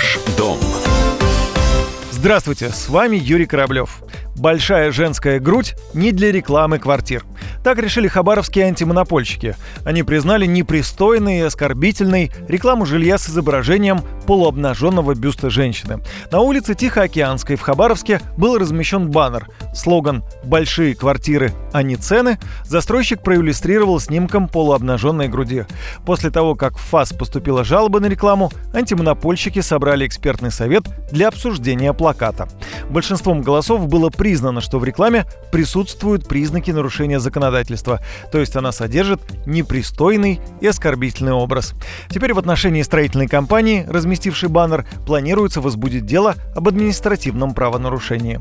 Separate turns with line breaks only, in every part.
Ваш дом.
Здравствуйте, с вами Юрий Кораблев. Большая женская грудь не для рекламы квартир. Так решили хабаровские антимонопольщики. Они признали непристойной и оскорбительной рекламу жилья с изображением полуобнаженного бюста женщины. На улице Тихоокеанской в Хабаровске был размещен баннер. Слоган «Большие квартиры, а не цены» застройщик проиллюстрировал снимком полуобнаженной груди. После того, как в ФАС поступила жалоба на рекламу, антимонопольщики собрали экспертный совет для обсуждения плаката. Большинством голосов было признано, что в рекламе присутствуют признаки нарушения законодательства, то есть она содержит непристойный и оскорбительный образ. Теперь в отношении строительной компании, разместившей баннер, планируется возбудить дело об административном правонарушении.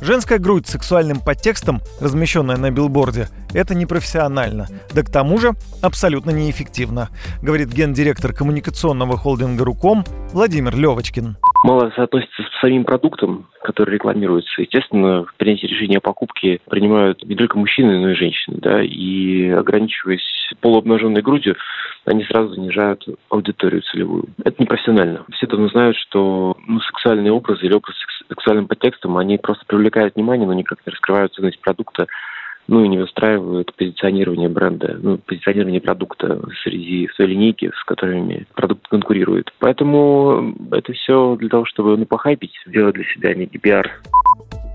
Женская грудь с сексуальным подтекстом, размещенная на билборде, это непрофессионально, да к тому же абсолютно неэффективно, говорит гендиректор коммуникационного холдинга «Руком» Владимир Левочкин
мало соотносится с самим продуктом, который рекламируется. Естественно, в принятии решения о покупке принимают не только мужчины, но и женщины. Да, и ограничиваясь полуобнаженной грудью, они сразу занижают аудиторию целевую. Это непрофессионально. Все давно знают, что ну, сексуальные образы или образы с сексуальным подтекстом, они просто привлекают внимание, но никак не раскрывают ценность продукта ну и не выстраивают позиционирование бренда, ну, позиционирование продукта среди своей линейки, с которыми продукт конкурирует. Поэтому это все для того, чтобы ну, похайпить, сделать для себя некий пиар.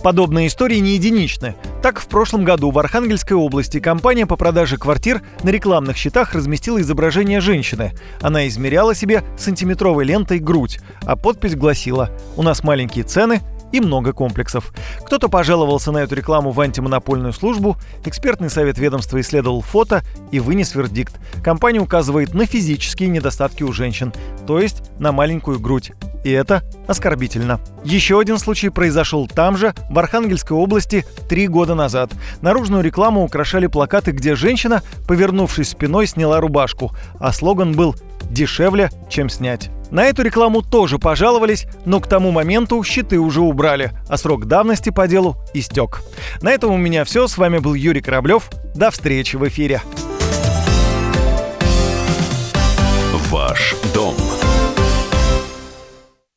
Подобные истории не единичны. Так, в прошлом году в Архангельской области компания по продаже квартир на рекламных счетах разместила изображение женщины. Она измеряла себе сантиметровой лентой грудь, а подпись гласила «У нас маленькие цены, и много комплексов. Кто-то пожаловался на эту рекламу в антимонопольную службу, экспертный совет ведомства исследовал фото и вынес вердикт. Компания указывает на физические недостатки у женщин, то есть на маленькую грудь. И это оскорбительно. Еще один случай произошел там же, в Архангельской области, три года назад. Наружную рекламу украшали плакаты, где женщина, повернувшись спиной, сняла рубашку, а слоган был «дешевле, чем снять». На эту рекламу тоже пожаловались, но к тому моменту щиты уже убрали, а срок давности по делу истек. На этом у меня все. С вами был Юрий Кораблев. До встречи в эфире.
Ваш дом